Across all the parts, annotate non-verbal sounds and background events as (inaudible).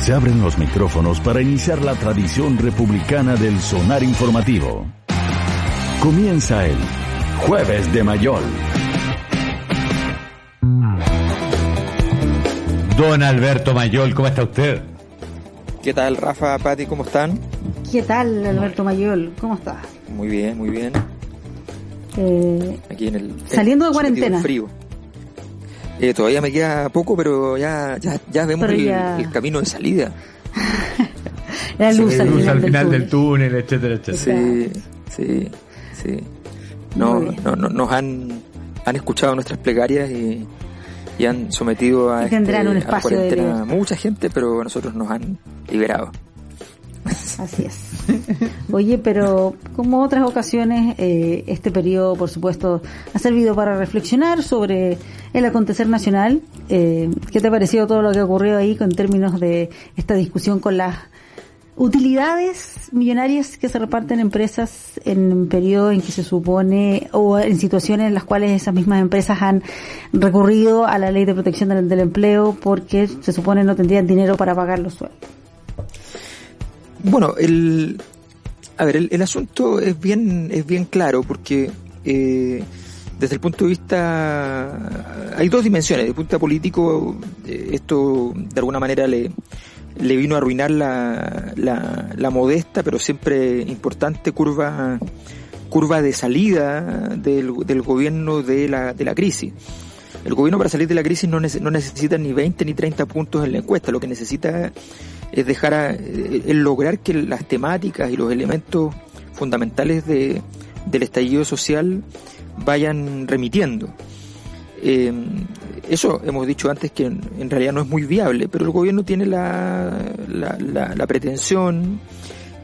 Se abren los micrófonos para iniciar la tradición republicana del sonar informativo. Comienza el Jueves de Mayol. Don Alberto Mayol, ¿cómo está usted? ¿Qué tal, Rafa, Pati, cómo están? ¿Qué tal, Alberto Mayol? ¿Cómo estás? Muy bien, muy bien. Eh, Aquí en el saliendo de cuarentena. Frío. Eh, todavía me queda poco, pero ya, ya, ya vemos Pero el, ya- el camino de salida. (laughs) la luz, al final, al final del del túnel, etcétera, etcétera. Sí, sí, sí. No, no, no, nos han, han escuchado nuestras plegarias y, y han sometido a, Y este- un a la espacio de cuarentena mucha gente, pero a nosotros nos han liberado. Así es. Oye, pero como otras ocasiones, eh, este periodo, por supuesto, ha servido para reflexionar sobre el acontecer nacional. Eh, ¿Qué te ha parecido todo lo que ha ocurrido ahí con términos de esta discusión con las utilidades millonarias que se reparten en empresas en un periodo en que se supone o en situaciones en las cuales esas mismas empresas han recurrido a la ley de protección del, del empleo porque se supone no tendrían dinero para pagar los sueldos? Bueno, el, a ver, el, el asunto es bien, es bien claro porque eh, desde el punto de vista, hay dos dimensiones. Desde el punto de político, eh, esto de alguna manera le, le vino a arruinar la, la, la modesta, pero siempre importante curva, curva de salida del, del gobierno de la, de la crisis. El gobierno para salir de la crisis no, nece- no necesita ni 20 ni 30 puntos en la encuesta, lo que necesita es dejar a, eh, el lograr que las temáticas y los elementos fundamentales de, del estallido social vayan remitiendo. Eh, eso hemos dicho antes que en, realidad no es muy viable, pero el gobierno tiene la, la, la- pretensión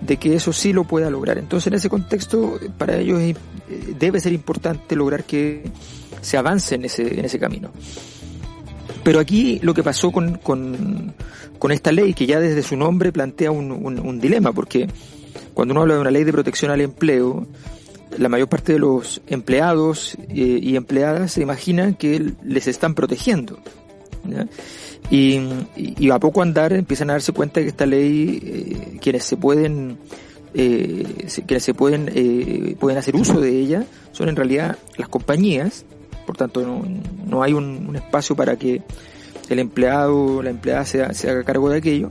de que eso sí lo pueda lograr. Entonces, en ese contexto, para ellos es- eh, debe ser importante lograr que se avance en ese, en ese camino. Pero aquí lo que pasó con, con, esta ley, que ya desde su nombre plantea un, dilema, porque cuando uno habla de una ley de protección al empleo, la mayor parte de los empleados eh, y empleadas se imaginan que les están protegiendo. Y, a poco andar empiezan a darse cuenta que esta ley, eh, quienes se pueden, eh, quienes se pueden, pueden hacer uso de ella, son en realidad las compañías, por tanto no, no hay un, espacio para que el empleado o la empleada se, se haga cargo de aquello.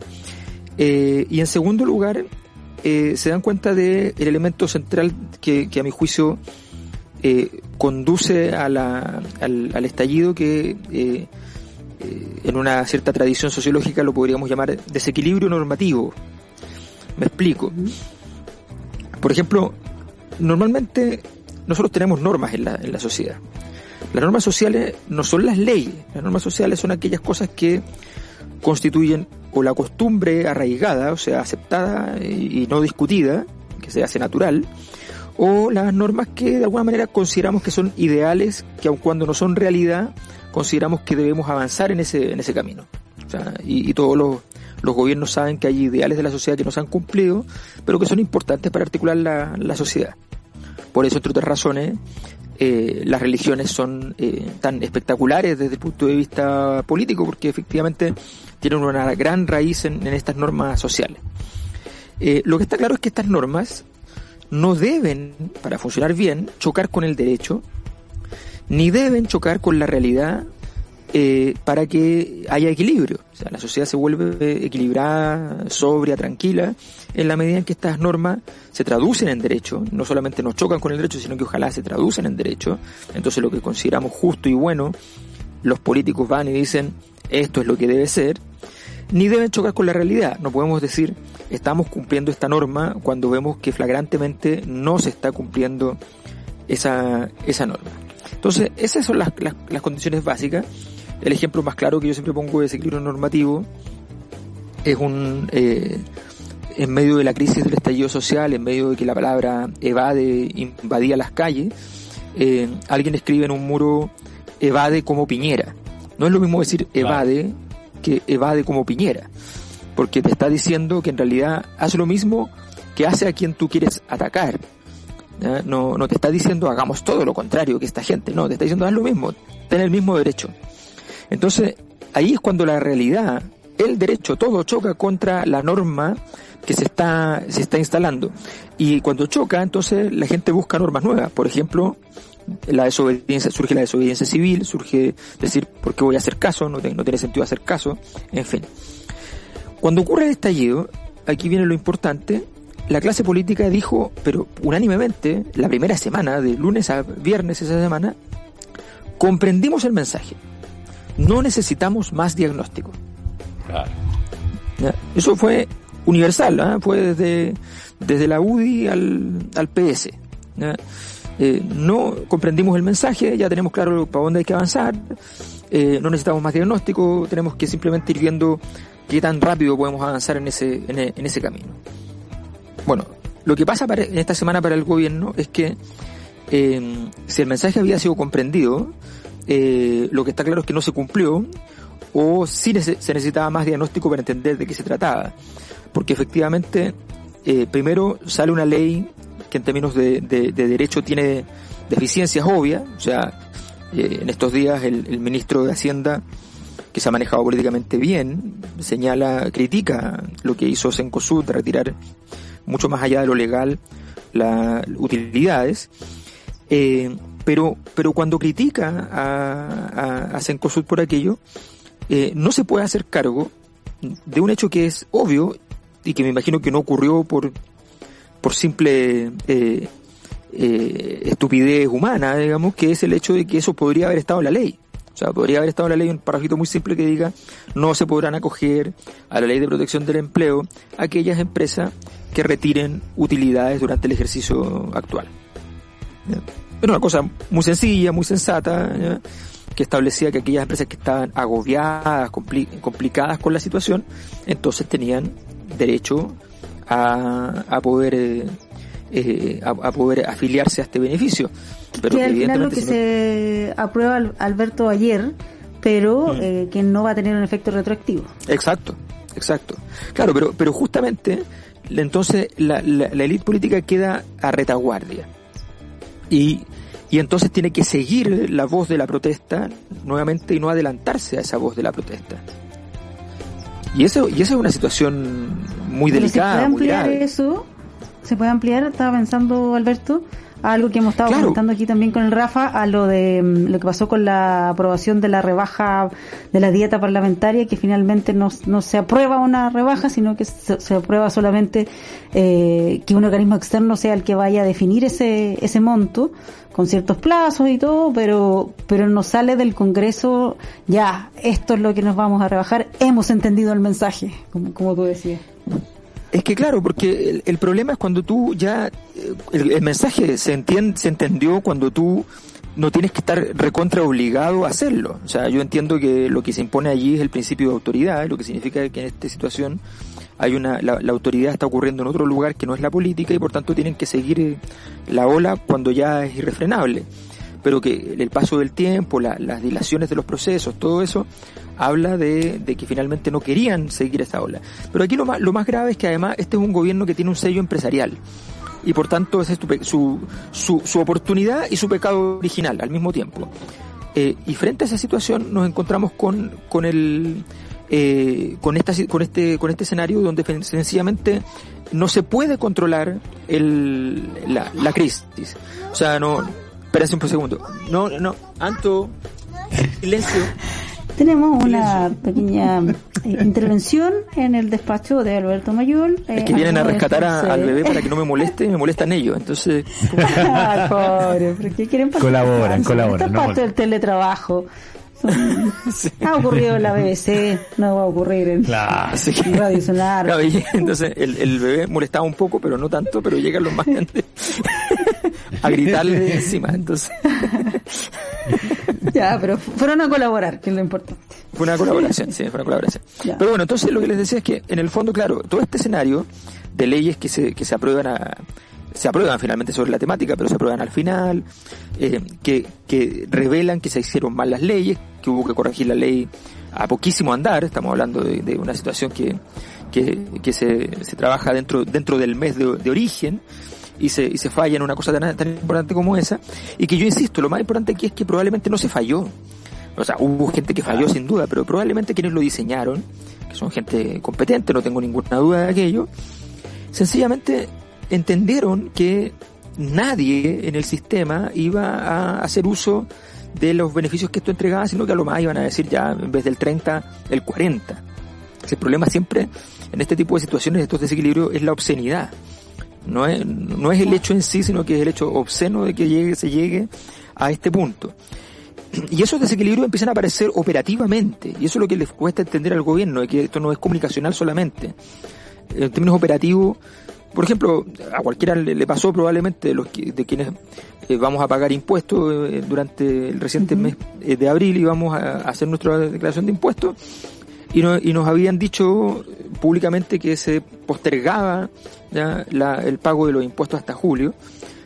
Eh, y en segundo lugar, eh, se dan cuenta del elemento central que, que a mi juicio eh, conduce a la- al, al estallido que en una cierta tradición sociológica lo podríamos llamar desequilibrio normativo. Me explico. Por ejemplo, normalmente nosotros tenemos normas en la, en la sociedad. Las normas sociales no son las leyes, las normas sociales son aquellas cosas que constituyen o la costumbre arraigada, o sea, aceptada y no discutida, que se hace natural, o las normas que de alguna manera consideramos que son ideales, que aun cuando no son realidad, consideramos que debemos avanzar en ese, en ese camino. Y todos los, los gobiernos saben que hay ideales de la sociedad que no se han cumplido, pero que son importantes para articular la, la sociedad. Por eso, entre otras razones, eh, las religiones son eh, tan espectaculares desde el punto de vista político, porque efectivamente tienen una gran raíz en, estas normas sociales. Eh, lo que está claro es que estas normas no deben, para funcionar bien, chocar con el derecho, ni deben chocar con la realidad eh, para que haya equilibrio. O sea, la sociedad se vuelve equilibrada, sobria, tranquila, en la medida en que estas normas se traducen en derecho, no solamente no chocan con el derecho, sino que ojalá se traducen en derecho. Entonces lo que consideramos justo y bueno, los políticos van y dicen, esto es lo que debe ser, ni deben chocar con la realidad. No podemos decir, estamos cumpliendo esta norma cuando vemos que flagrantemente no se está cumpliendo esa, esa norma. Entonces, esas son las, las condiciones básicas. El ejemplo más claro que yo siempre pongo de desequilibrio normativo es un, eh, en medio de la crisis del estallido social, en medio de que la palabra evade invadía las calles, eh, alguien escribe en un muro evade como Piñera. No es lo mismo decir evade que evade como Piñera, porque te está diciendo que en realidad hace lo mismo que hace a quien tú quieres atacar. No, no te está diciendo hagamos todo lo contrario que esta gente, no, te está diciendo haz lo mismo, ten el mismo derecho. Entonces, ahí es cuando la realidad el derecho todo choca contra la norma que se está, se está instalando. Y cuando choca, entonces la gente busca normas nuevas. Por ejemplo, la desobediencia, surge la desobediencia civil, surge decir, ¿por qué voy a hacer caso? No, no tiene sentido hacer caso, en fin. Cuando ocurre el estallido, aquí viene lo importante, la clase política dijo, pero unánimemente, la primera semana, de lunes a viernes esa semana, comprendimos el mensaje. No necesitamos más diagnóstico. Eso fue universal, ¿ah? fue desde, desde la UDI al, al PS. Eh, no comprendimos el mensaje, ya tenemos claro para dónde hay que avanzar, eh, no necesitamos más diagnóstico, tenemos que simplemente ir viendo qué tan rápido podemos avanzar en ese, en, e, ese camino. Bueno, lo que pasa en esta semana para el gobierno es que eh, si el mensaje había sido comprendido, lo que está claro es que no se cumplió, o si se necesitaba más diagnóstico para entender de qué se trataba. Porque efectivamente, primero sale una ley que en términos de, derecho tiene deficiencias obvias, o sea, eh, en estos días el, ministro de Hacienda, que se ha manejado políticamente bien, señala, critica lo que hizo Sencosud de retirar mucho más allá de lo legal las utilidades, eh, pero, pero cuando critica a, a, Cencosud por aquello, eh, no se puede hacer cargo de un hecho que es obvio y que me imagino que no ocurrió por por simple eh, eh, estupidez humana, digamos, que es el hecho de que eso podría haber estado en la ley. O sea, podría haber estado en la ley un parrafito muy simple que diga no se podrán acoger a la ley de protección del empleo aquellas empresas que retiren utilidades durante el ejercicio actual. Era una cosa muy sencilla, muy sensata, que establecía que aquellas empresas que estaban agobiadas, complicadas con la situación, entonces tenían derecho a, poder eh, eh, a, poder afiliarse a este beneficio. Pero que al final lo que se aprueba Alberto ayer, pero mm. eh, que no va a tener un efecto retroactivo. Exacto, exacto. Claro, pero, pero justamente entonces la, la, la élite política queda a retaguardia. Y, y entonces tiene que seguir la voz de la protesta nuevamente y no adelantarse a esa voz de la protesta. Y eso, y eso es una situación muy delicada. ¿Se puede ampliar eso? ¿Se puede ampliar? Estaba pensando, Alberto, algo que hemos estado comentando aquí también con el Rafa, a lo de mm, lo que pasó con la aprobación de la rebaja de la dieta parlamentaria, que finalmente no, no se aprueba una rebaja, sino que se, aprueba solamente eh, que un organismo externo sea el que vaya a definir ese, ese monto con ciertos plazos y todo, pero, pero no sale del Congreso, ya, esto es lo que nos vamos a rebajar, hemos entendido el mensaje, como, como tú decías. Es que claro, porque el, problema es cuando tú ya, eh, el, mensaje se, entiende, se entendió cuando tú no tienes que estar recontra obligado a hacerlo. O sea, yo entiendo que lo que se impone allí es el principio de autoridad, lo que significa que en esta situación hay una, la, autoridad está ocurriendo en otro lugar que no es la política y por tanto tienen que seguir eh, la ola cuando ya es irrefrenable. Pero que el paso del tiempo, las dilaciones de los procesos, todo eso habla de, que finalmente no querían seguir esa ola. Pero aquí lo más, lo más grave es que además este es un gobierno que tiene un sello empresarial y por tanto es su, su, su, oportunidad y su pecado original al mismo tiempo. Eh, y frente a esa situación nos encontramos con, con el eh, con esta con este con este escenario donde sencillamente no se puede controlar el, la, la crisis. O sea, no, espérense un segundo. No, no, Anto, silencio. Tenemos una pequeña eh, intervención en el despacho de Alberto Mayol. es que vienen a rescatar al bebé para que no me moleste y me molestan ellos. Entonces. ah, (laughs) pobre, porque quieren Colaboran, colaboran. Esta parte del teletrabajo. (laughs) Ha ocurrido en la BBC, no va a ocurrir en, Radio Sonar. (laughs) entonces el, el, bebé molestaba un poco, pero no tanto, pero llegan los más grandes a gritarle (laughs) encima. Entonces. ya, pero fueron a colaborar, que es lo importante. Fue una colaboración, sí, fue una colaboración. Pero bueno, entonces lo que les decía es que en el fondo, claro, todo este escenario de leyes que se, que se aprueban a, se aprueban finalmente sobre la temática, pero se aprueban al final, eh, que, que revelan que se hicieron mal las leyes, que hubo que corregir la ley a poquísimo andar, estamos hablando de, una situación que, que, que se, se, trabaja dentro, dentro del mes de, de origen, y se, y se falla en una cosa tan, tan importante como esa, y que yo insisto, lo más importante aquí es que probablemente no se falló. O sea, hubo gente que falló sin duda, pero probablemente quienes lo diseñaron, que son gente competente, no tengo ninguna duda de aquello, sencillamente entendieron que nadie en el sistema iba a hacer uso de los beneficios que esto entregaba, sino que a lo más iban a decir ya en vez del 30, el 40. El problema siempre en este tipo de situaciones, estos desequilibrios, es la obscenidad. No es, no es el hecho en sí, sino que es el hecho obsceno de que llegue, se llegue a este punto. Y esos desequilibrios empiezan a aparecer operativamente, y eso es lo que les cuesta entender al gobierno, de que esto no es comunicacional solamente. En términos operativos, por ejemplo, a cualquiera le, pasó probablemente de, los, de quienes eh, vamos a pagar impuestos eh, durante el reciente mes eh, de abril y vamos a, hacer nuestra declaración de impuestos y, y nos habían dicho públicamente que se postergaba ya, la, el pago de los impuestos hasta julio,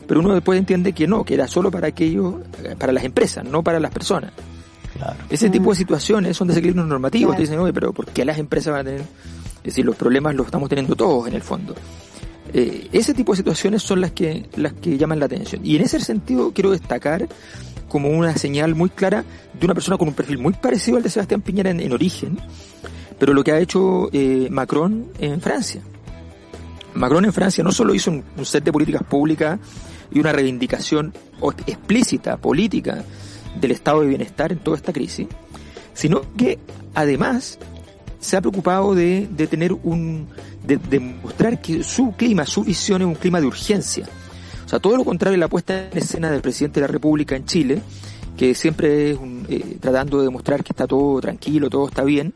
pero uno después entiende que no, que era solo para aquellos, para las empresas, no para las personas. Ese tipo de situaciones son desequilibrios normativos. Te dicen, oye, pero ¿por qué las empresas van a tener? Es decir, los problemas los estamos teniendo todos en el fondo. Eh, ese tipo de situaciones son las que, las que llaman la atención. Y en ese sentido quiero destacar como una señal muy clara de una persona con un perfil muy parecido al de Sebastián Piñera en, origen, pero lo que ha hecho eh, Macron en Francia. Macron en Francia no solo hizo un, set de políticas públicas y una reivindicación explícita, política, del estado de bienestar en toda esta crisis, sino que además se ha preocupado de, de tener un, de demostrar que su clima, su visión es un clima de urgencia. O sea, todo lo contrario a la puesta en escena del presidente de la República en Chile, que siempre es eh, tratando de demostrar que está todo tranquilo, todo está bien.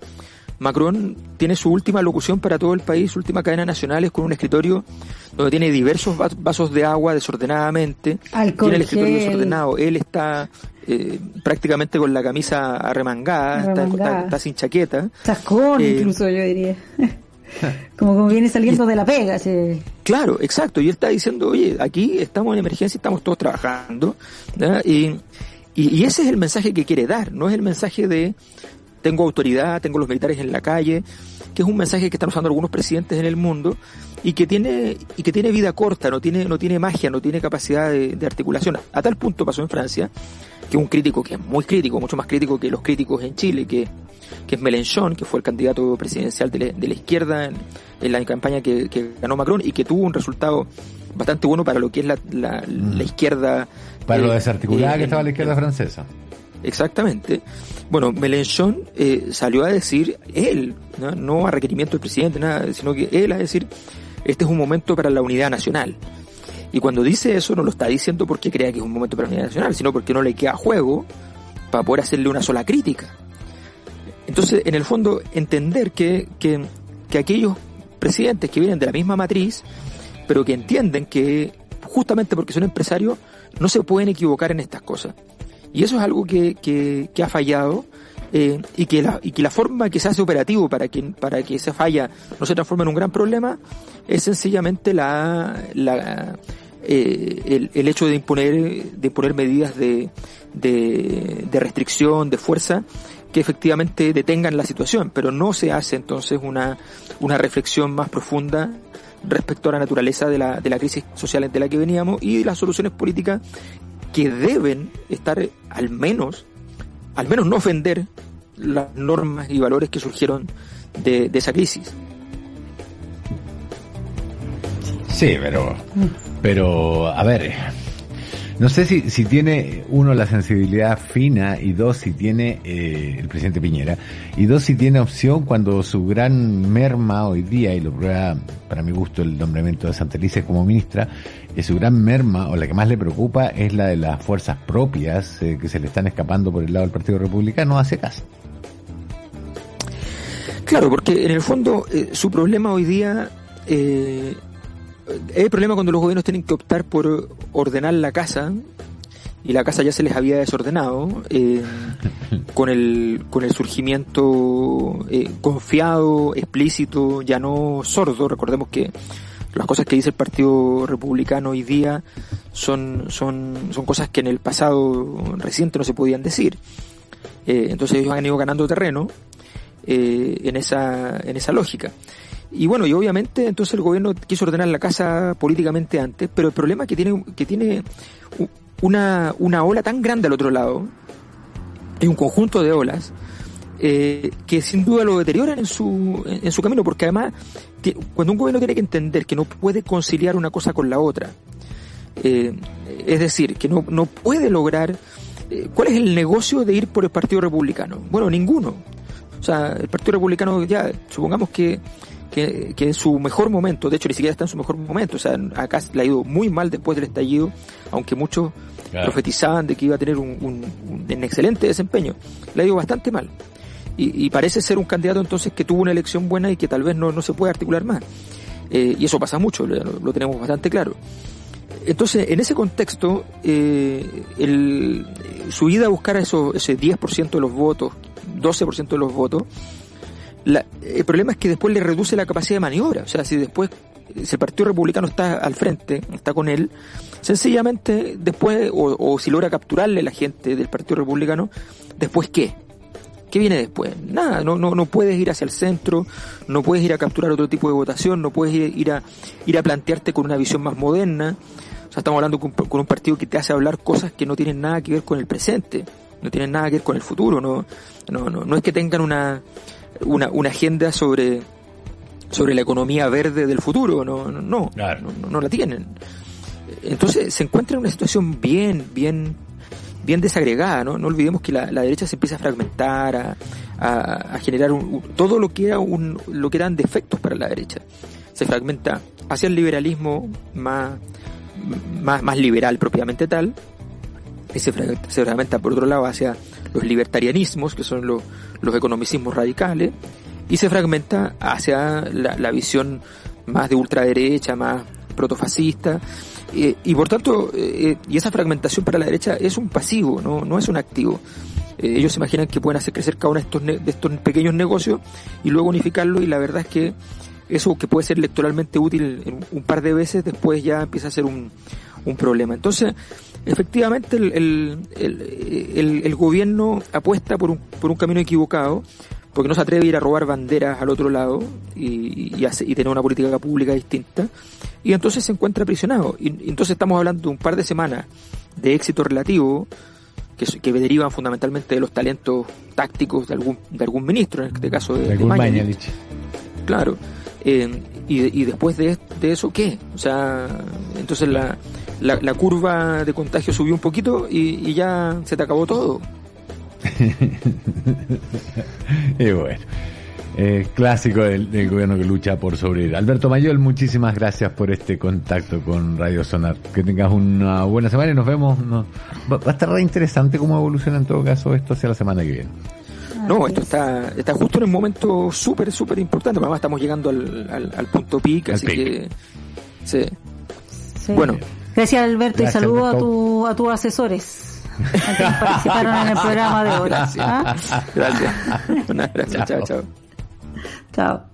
Macron tiene su última locución para todo el país, su última cadena nacional es con un escritorio donde tiene diversos vasos de agua desordenadamente, tiene el escritorio desordenado, él está eh, prácticamente con la camisa arremangada, Está, sin chaqueta. Chascón eh, incluso yo diría. (laughs) como, como viene saliendo de la pega. Claro, exacto. Y él está diciendo, oye, aquí estamos en emergencia, estamos todos trabajando. Y, y, ese es el mensaje que quiere dar, no es el mensaje de tengo autoridad, tengo los militares en la calle, que es un mensaje que están usando algunos presidentes en el mundo y que tiene y que tiene vida corta, no tiene no tiene magia, no tiene capacidad de, de articulación. A tal punto pasó en Francia que un crítico que es muy crítico, mucho más crítico que los críticos en Chile, que que es Mélenchon, que fue el candidato presidencial de la, izquierda en, la campaña que, ganó Macron y que tuvo un resultado bastante bueno para lo que es la, la, mm. izquierda. Para lo eh, desarticulada que estaba la izquierda francesa. Exactamente. Bueno, Mélenchon eh, salió a decir, él, ¿no? a requerimiento del presidente, nada, sino que él a decir, este es un momento para la unidad nacional. Y cuando dice eso, no lo está diciendo porque crea que es un momento para la unidad nacional, sino porque no le queda juego para poder hacerle una sola crítica. Entonces, en el fondo, entender que, que, que aquellos presidentes que vienen de la misma matriz, pero que entienden que justamente porque son empresarios, no se pueden equivocar en estas cosas. Y eso es algo que, que, ha fallado eh, y, que la, y que la forma que se hace operativo para que, para que esa falla no se transforme en un gran problema es sencillamente la, la, eh, el, hecho de imponer, de imponer medidas de, de, de restricción, de fuerza, que efectivamente detengan la situación, pero no se hace entonces una, una reflexión más profunda respecto a la naturaleza de la, de la crisis social de la que veníamos y las soluciones políticas que deben estar al menos, al menos no ofender las normas y valores que surgieron de, de esa crisis. Sí, pero, pero, a ver, no sé si, si tiene, uno, la sensibilidad fina y dos, si tiene eh, el presidente Piñera y dos, si tiene opción cuando su gran merma hoy día, y lo prueba para mi gusto el nombramiento de Santelices como ministra, es su gran merma o la que más le preocupa es la de las fuerzas propias eh, que se le están escapando por el lado del Partido Republicano hace caso. Claro, porque en el fondo eh, su problema hoy día eh, es el problema cuando los gobiernos tienen que optar por ordenar la casa y la casa ya se les había desordenado eh, con el con el surgimiento eh, confiado explícito ya no sordo. Recordemos que las cosas que dice el Partido Republicano hoy día son son son cosas que en el pasado reciente no se podían decir. Eh, entonces ellos han ido ganando terreno eh, en esa en esa lógica y bueno, y obviamente entonces el gobierno quiso ordenar la casa políticamente antes, pero el problema es que tiene, que tiene una, una ola tan grande al otro lado, es un conjunto de olas, eh, que sin duda lo deterioran en su, en su camino, porque además, cuando un gobierno tiene que entender que no puede conciliar una cosa con la otra, eh, es decir, que no, no puede lograr, eh, ¿cuál es el negocio de ir por el Partido Republicano? Bueno, ninguno. O sea, el Partido Republicano ya, supongamos que que, que, en su mejor momento, de hecho ni siquiera está en su mejor momento, o sea, acá le ha ido muy mal después del estallido, aunque muchos profetizaban de que iba a tener un, un, excelente desempeño, le ha ido bastante mal. Y, y, parece ser un candidato entonces que tuvo una elección buena y que tal vez no, no se puede articular más. Eh, y eso pasa mucho, lo, tenemos bastante claro. Entonces, en ese contexto, eh, el, su ida a buscar eso, ese 10% de los votos, 12% de los votos, el problema es que después le reduce la capacidad de maniobra. O sea, si después si el Partido Republicano está al frente, está con él, sencillamente después, o, si logra capturarle la gente del Partido Republicano, después qué? ¿Qué viene después? Nada, no, no, no puedes ir hacia el centro, no puedes ir a capturar otro tipo de votación, no puedes ir, a, ir a plantearte con una visión más moderna. O sea, estamos hablando con, con un partido que te hace hablar cosas que no tienen nada que ver con el presente, no tienen nada que ver con el futuro, no, no, no, no es que tengan una, una, una agenda sobre, sobre la economía verde del futuro, no, no, no, no, la tienen. Entonces se encuentra en una situación bien, bien, bien desagregada, ¿no? No olvidemos que la, la derecha se empieza a fragmentar, a, a, generar todo lo que era un, lo que eran defectos para la derecha. Se fragmenta hacia el liberalismo más, más, más liberal propiamente tal, y se fragmenta, se fragmenta por otro lado hacia los libertarianismos, que son los, economicismos radicales, y se fragmenta hacia la, visión más de ultraderecha, más protofascista, eh, y por tanto, eh, y esa fragmentación para la derecha es un pasivo, no, no es un activo. Eh, ellos se imaginan que pueden hacer crecer cada uno de estos, de estos pequeños negocios y luego unificarlo, y la verdad es que eso que puede ser electoralmente útil un par de veces, después ya empieza a ser un, un problema. Entonces, efectivamente el, el, el, gobierno apuesta por un, por un camino equivocado, porque no se atreve a ir a robar banderas al otro lado y, y, y tener una política pública distinta, y entonces se encuentra aprisionado. Y, entonces estamos hablando de un par de semanas de éxito relativo, que, que derivan fundamentalmente de los talentos tácticos de algún, de algún ministro, en este caso de, de Claro. Eh, y, y, después de, de, eso, ¿qué? O sea, entonces la, la, la curva de contagio subió un poquito y, y ya se te acabó todo. (laughs) y bueno. Eh, clásico del, del, gobierno que lucha por sobrevivir. Alberto Mayol, muchísimas gracias por este contacto con Radio Sonar. Que tengas una buena semana y nos vemos. No, va, va, a estar re interesante cómo evoluciona en todo caso esto hacia la semana que viene. No, esto está, está justo en un momento súper, súper importante. Además estamos llegando al, al, al punto pic, así que... Sí. sí. Bueno. Gracias Alberto Gracias, y saludo a, tu, a tus asesores que participaron en el programa de hoy. (laughs) Gracias. ¿Ah? Gracias. Gracias. chao. chao. chao.